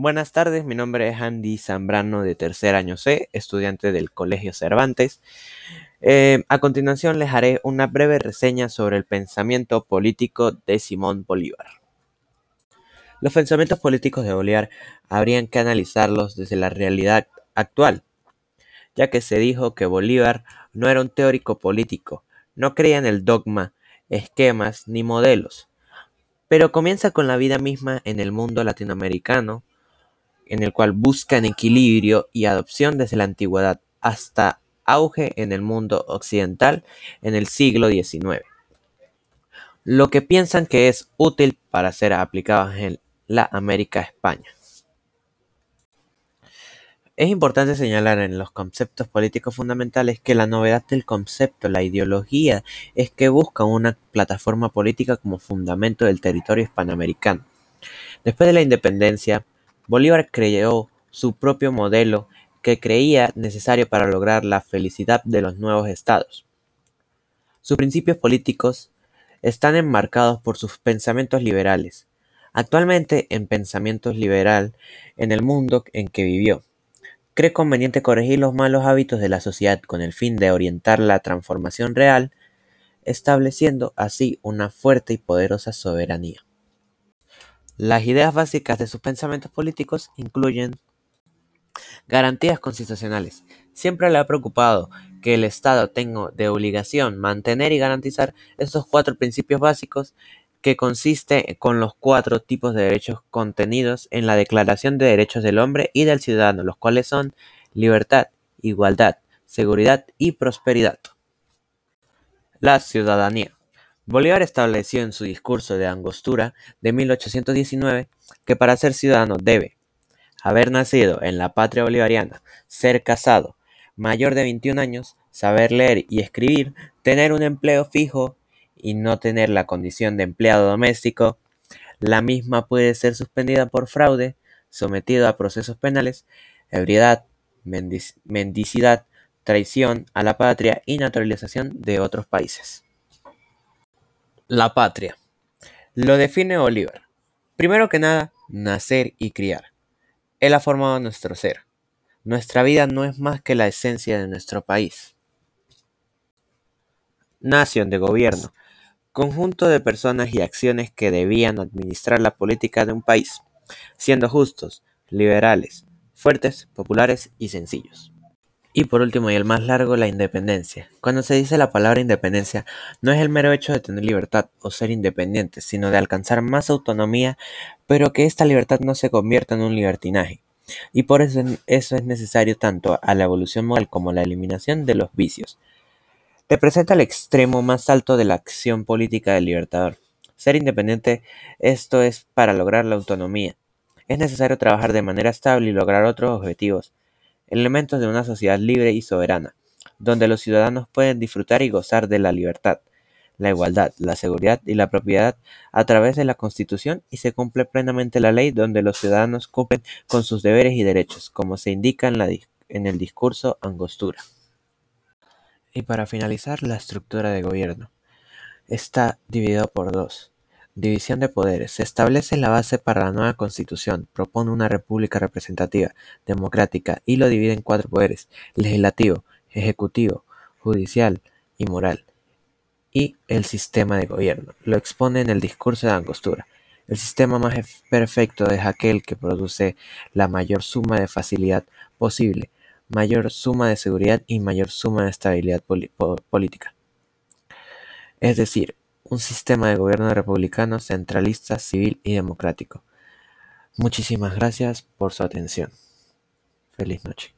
Buenas tardes, mi nombre es Andy Zambrano de tercer año C, estudiante del Colegio Cervantes. Eh, a continuación les haré una breve reseña sobre el pensamiento político de Simón Bolívar. Los pensamientos políticos de Bolívar habrían que analizarlos desde la realidad actual, ya que se dijo que Bolívar no era un teórico político, no creía en el dogma, esquemas ni modelos, pero comienza con la vida misma en el mundo latinoamericano, en el cual buscan equilibrio y adopción desde la antigüedad hasta auge en el mundo occidental en el siglo XIX. Lo que piensan que es útil para ser aplicado en la América España. Es importante señalar en los conceptos políticos fundamentales que la novedad del concepto, la ideología, es que busca una plataforma política como fundamento del territorio hispanoamericano. Después de la independencia, Bolívar creó su propio modelo que creía necesario para lograr la felicidad de los nuevos estados. Sus principios políticos están enmarcados por sus pensamientos liberales. Actualmente en pensamiento liberal en el mundo en que vivió. Cree conveniente corregir los malos hábitos de la sociedad con el fin de orientar la transformación real, estableciendo así una fuerte y poderosa soberanía. Las ideas básicas de sus pensamientos políticos incluyen garantías constitucionales. Siempre le ha preocupado que el Estado tenga de obligación mantener y garantizar estos cuatro principios básicos que consiste con los cuatro tipos de derechos contenidos en la Declaración de Derechos del Hombre y del Ciudadano, los cuales son libertad, igualdad, seguridad y prosperidad. La ciudadanía. Bolívar estableció en su discurso de Angostura de 1819 que para ser ciudadano debe haber nacido en la patria bolivariana, ser casado, mayor de 21 años, saber leer y escribir, tener un empleo fijo y no tener la condición de empleado doméstico. La misma puede ser suspendida por fraude, sometido a procesos penales, ebriedad, mendicidad, traición a la patria y naturalización de otros países. La patria. Lo define Bolívar. Primero que nada, nacer y criar. Él ha formado nuestro ser. Nuestra vida no es más que la esencia de nuestro país. Nación de gobierno. Conjunto de personas y acciones que debían administrar la política de un país, siendo justos, liberales, fuertes, populares y sencillos. Y por último y el más largo, la independencia. Cuando se dice la palabra independencia, no es el mero hecho de tener libertad o ser independiente, sino de alcanzar más autonomía, pero que esta libertad no se convierta en un libertinaje. Y por eso, eso es necesario tanto a la evolución moral como a la eliminación de los vicios. Representa el extremo más alto de la acción política del libertador. Ser independiente, esto es para lograr la autonomía. Es necesario trabajar de manera estable y lograr otros objetivos elementos de una sociedad libre y soberana, donde los ciudadanos pueden disfrutar y gozar de la libertad, la igualdad, la seguridad y la propiedad a través de la Constitución y se cumple plenamente la ley donde los ciudadanos cumplen con sus deberes y derechos, como se indica en, el discurso Angostura. Y para finalizar, la estructura de gobierno está dividido por dos División de poderes. Se establece la base para la nueva constitución, propone una república representativa, democrática y lo divide en cuatro poderes, legislativo, ejecutivo, judicial y moral. Y el sistema de gobierno. Lo expone en el discurso de Angostura. El sistema más perfecto es aquel que produce la mayor suma de facilidad posible, mayor suma de seguridad y mayor suma de estabilidad política. Es decir, un sistema de gobierno republicano, centralista, civil y democrático. Muchísimas gracias por su atención. Feliz noche.